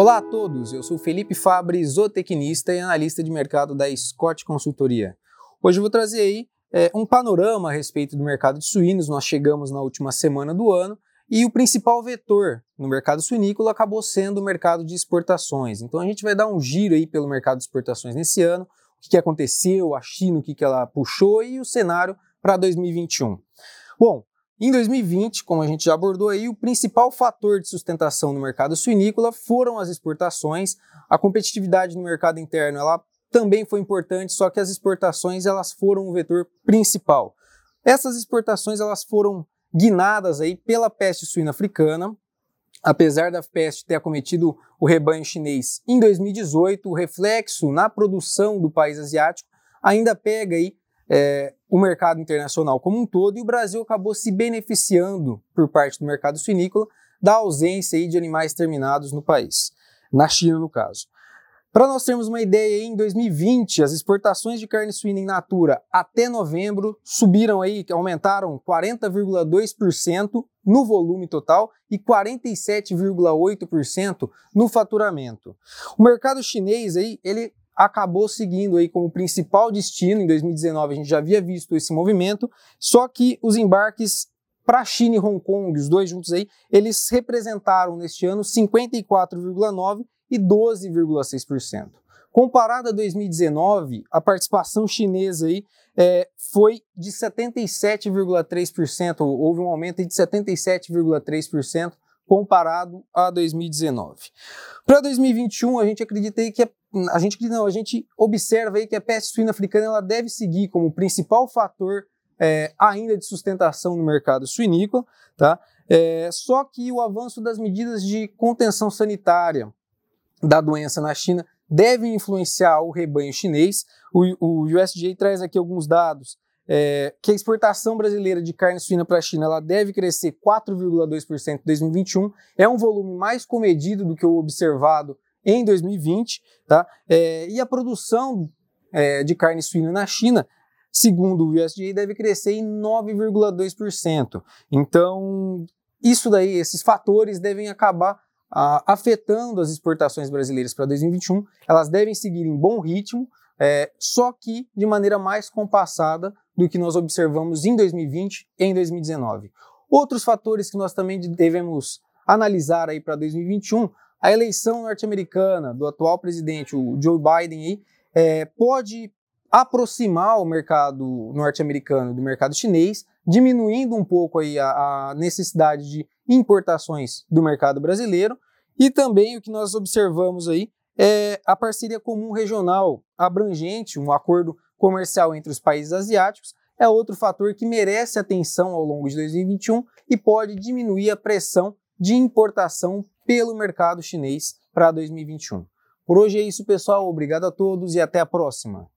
Olá a todos, eu sou Felipe Fabre, zootecnista e analista de mercado da Scott Consultoria. Hoje eu vou trazer aí é, um panorama a respeito do mercado de suínos. Nós chegamos na última semana do ano e o principal vetor no mercado suinícola acabou sendo o mercado de exportações. Então a gente vai dar um giro aí pelo mercado de exportações nesse ano, o que aconteceu, a China, o que ela puxou e o cenário para 2021. Bom, em 2020, como a gente já abordou aí, o principal fator de sustentação no mercado suinícola foram as exportações. A competitividade no mercado interno ela também foi importante, só que as exportações elas foram o vetor principal. Essas exportações elas foram guinadas aí pela peste suína africana. Apesar da peste ter acometido o rebanho chinês em 2018, o reflexo na produção do país asiático ainda pega aí é, o mercado internacional como um todo e o Brasil acabou se beneficiando por parte do mercado suinícola da ausência de animais terminados no país, na China no caso. Para nós termos uma ideia, em 2020, as exportações de carne suína in natura até novembro subiram aí, aumentaram 40,2% no volume total e 47,8% no faturamento. O mercado chinês aí, ele acabou seguindo aí como principal destino. Em 2019 a gente já havia visto esse movimento, só que os embarques para China e Hong Kong, os dois juntos aí, eles representaram neste ano 54,9 e 12,6%. Comparado a 2019, a participação chinesa aí é, foi de 77,3%, houve um aumento de 77,3% comparado a 2019. Para 2021, a gente acredita aí que a, a gente não, a gente observa aí que a peste suína africana ela deve seguir como principal fator é, ainda de sustentação no mercado suinícola, tá? É, só que o avanço das medidas de contenção sanitária da doença na China deve influenciar o rebanho chinês. O, o USDA traz aqui alguns dados é, que a exportação brasileira de carne suína para a China ela deve crescer 4,2% em 2021. É um volume mais comedido do que o observado em 2020. Tá? É, e a produção é, de carne suína na China, segundo o USDA, deve crescer em 9,2%. Então, isso daí, esses fatores devem acabar a, afetando as exportações brasileiras para 2021. Elas devem seguir em bom ritmo, é, só que de maneira mais compassada do que nós observamos em 2020 e em 2019. Outros fatores que nós também devemos analisar aí para 2021, a eleição norte-americana do atual presidente, o Joe Biden, aí, é, pode aproximar o mercado norte-americano do mercado chinês, diminuindo um pouco aí a, a necessidade de importações do mercado brasileiro. E também o que nós observamos aí é a parceria comum regional abrangente, um acordo comercial entre os países asiáticos é outro fator que merece atenção ao longo de 2021 e pode diminuir a pressão de importação pelo mercado chinês para 2021. Por hoje é isso, pessoal. Obrigado a todos e até a próxima.